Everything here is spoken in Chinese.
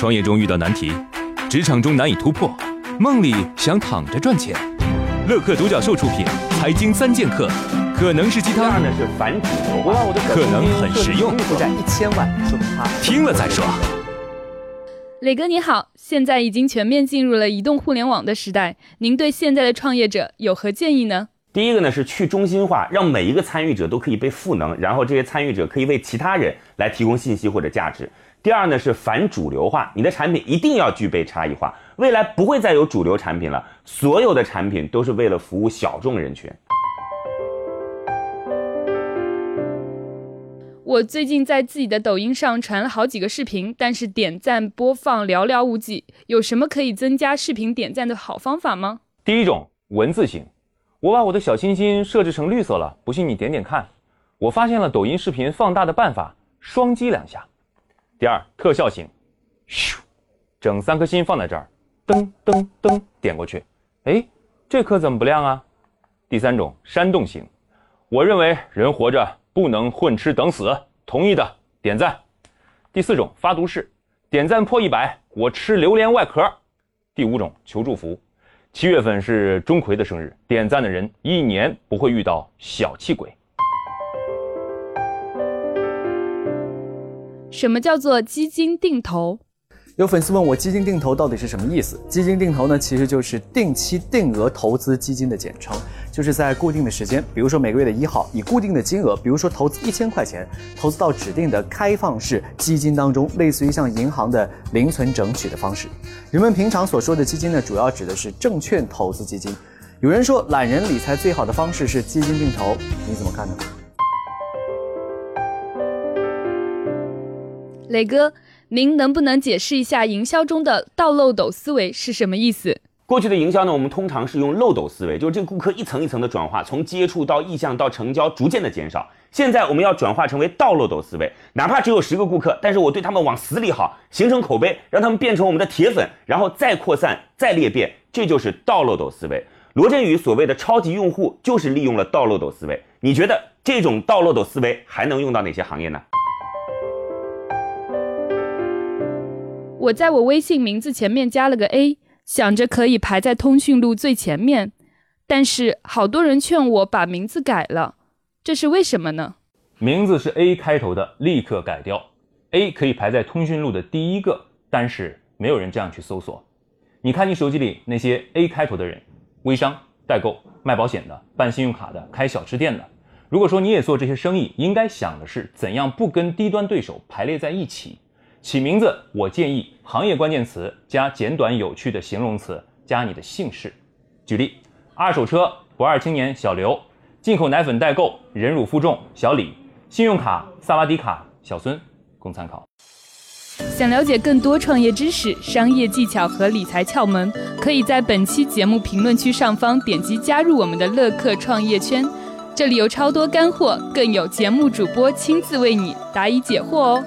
创业中遇到难题，职场中难以突破，梦里想躺着赚钱。乐客独角兽出品，《财经三剑客》可能是鸡汤，第二呢是反主流化，可能很实用。负债一千万，说明他听了再说。磊哥你好，现在已经全面进入了移动互联网的时代，您对现在的创业者有何建议呢？第一个呢是去中心化，让每一个参与者都可以被赋能，然后这些参与者可以为其他人来提供信息或者价值。第二呢是反主流化，你的产品一定要具备差异化，未来不会再有主流产品了，所有的产品都是为了服务小众人群。我最近在自己的抖音上传了好几个视频，但是点赞播放寥寥无几，有什么可以增加视频点赞的好方法吗？第一种文字型，我把我的小心心设置成绿色了，不信你点点看。我发现了抖音视频放大的办法，双击两下。第二，特效型，咻，整三颗心放在这儿，噔噔噔，点过去，哎，这颗怎么不亮啊？第三种，煽动型，我认为人活着不能混吃等死，同意的点赞。第四种，发毒誓，点赞破一百，我吃榴莲外壳。第五种，求祝福，七月份是钟馗的生日，点赞的人一年不会遇到小气鬼。什么叫做基金定投？有粉丝问我，基金定投到底是什么意思？基金定投呢，其实就是定期定额投资基金的简称，就是在固定的时间，比如说每个月的一号，以固定的金额，比如说投资一千块钱，投资到指定的开放式基金当中，类似于像银行的零存整取的方式。人们平常所说的基金呢，主要指的是证券投资基金。有人说，懒人理财最好的方式是基金定投，你怎么看呢？磊哥，您能不能解释一下营销中的倒漏斗思维是什么意思？过去的营销呢，我们通常是用漏斗思维，就是这个顾客一层一层的转化，从接触到意向到成交，逐渐的减少。现在我们要转化成为倒漏斗思维，哪怕只有十个顾客，但是我对他们往死里好，形成口碑，让他们变成我们的铁粉，然后再扩散、再裂变，这就是倒漏斗思维。罗振宇所谓的超级用户，就是利用了倒漏斗思维。你觉得这种倒漏斗思维还能用到哪些行业呢？我在我微信名字前面加了个 A，想着可以排在通讯录最前面，但是好多人劝我把名字改了，这是为什么呢？名字是 A 开头的，立刻改掉。A 可以排在通讯录的第一个，但是没有人这样去搜索。你看你手机里那些 A 开头的人，微商、代购、卖保险的、办信用卡的、开小吃店的。如果说你也做这些生意，应该想的是怎样不跟低端对手排列在一起。起名字，我建议行业关键词加简短有趣的形容词，加你的姓氏。举例：二手车不二青年小刘，进口奶粉代购忍辱负重小李，信用卡萨瓦迪卡小孙，供参考。想了解更多创业知识、商业技巧和理财窍门，可以在本期节目评论区上方点击加入我们的乐客创业圈，这里有超多干货，更有节目主播亲自为你答疑解惑哦。